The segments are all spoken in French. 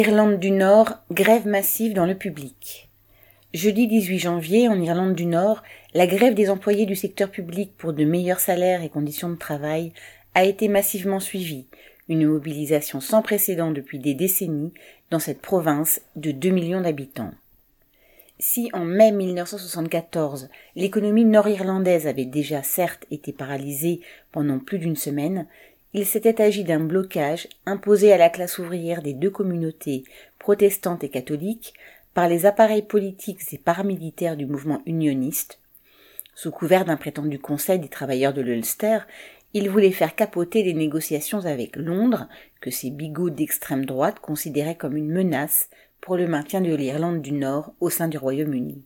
Irlande du Nord, grève massive dans le public. Jeudi 18 janvier, en Irlande du Nord, la grève des employés du secteur public pour de meilleurs salaires et conditions de travail a été massivement suivie, une mobilisation sans précédent depuis des décennies dans cette province de 2 millions d'habitants. Si en mai 1974, l'économie nord-irlandaise avait déjà certes été paralysée pendant plus d'une semaine, il s'était agi d'un blocage imposé à la classe ouvrière des deux communautés, protestantes et catholiques, par les appareils politiques et paramilitaires du mouvement unioniste. Sous couvert d'un prétendu conseil des travailleurs de l'Ulster, il voulait faire capoter les négociations avec Londres, que ces bigots d'extrême droite considéraient comme une menace pour le maintien de l'Irlande du Nord au sein du Royaume-Uni.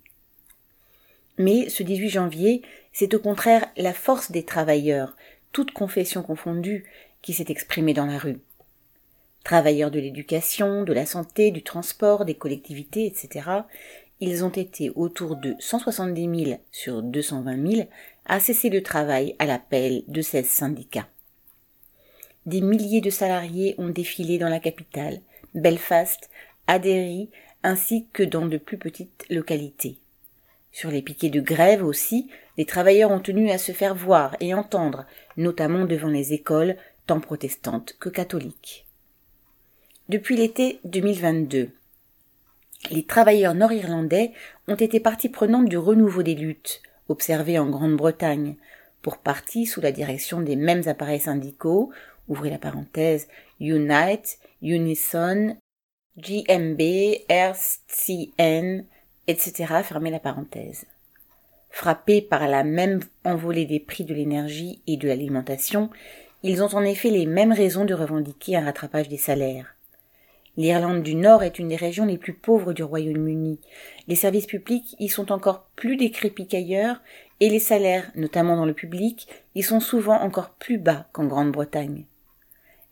Mais ce 18 janvier, c'est au contraire la force des travailleurs, toute confession confondue, qui s'est exprimée dans la rue. Travailleurs de l'éducation, de la santé, du transport, des collectivités, etc., ils ont été autour de 170 000 sur 220 000 à cesser le travail à l'appel de 16 syndicats. Des milliers de salariés ont défilé dans la capitale, Belfast, Adéry, ainsi que dans de plus petites localités. Sur les piquets de grève aussi, les travailleurs ont tenu à se faire voir et entendre, notamment devant les écoles, tant protestantes que catholiques. Depuis l'été 2022, les travailleurs nord-irlandais ont été partie prenante du renouveau des luttes, observées en Grande-Bretagne, pour partie sous la direction des mêmes appareils syndicaux, ouvrez la parenthèse, Unite, Unison, GMB, RCN, etc. Fermez la parenthèse. Frappés par la même envolée des prix de l'énergie et de l'alimentation, ils ont en effet les mêmes raisons de revendiquer un rattrapage des salaires. L'Irlande du Nord est une des régions les plus pauvres du Royaume-Uni. Les services publics y sont encore plus décrépits qu'ailleurs, et les salaires, notamment dans le public, y sont souvent encore plus bas qu'en Grande-Bretagne.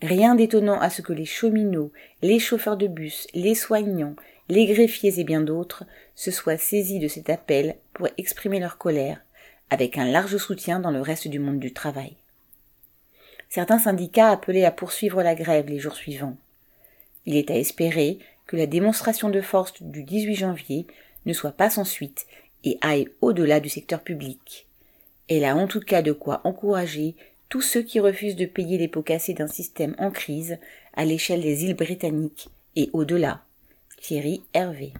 Rien d'étonnant à ce que les cheminots, les chauffeurs de bus, les soignants, les greffiers et bien d'autres se soient saisis de cet appel pour exprimer leur colère, avec un large soutien dans le reste du monde du travail. Certains syndicats appelaient à poursuivre la grève les jours suivants. Il est à espérer que la démonstration de force du 18 janvier ne soit pas sans suite et aille au-delà du secteur public. Elle a en tout cas de quoi encourager tous ceux qui refusent de payer les pots cassés d'un système en crise à l'échelle des îles britanniques et au-delà. Thierry Hervé.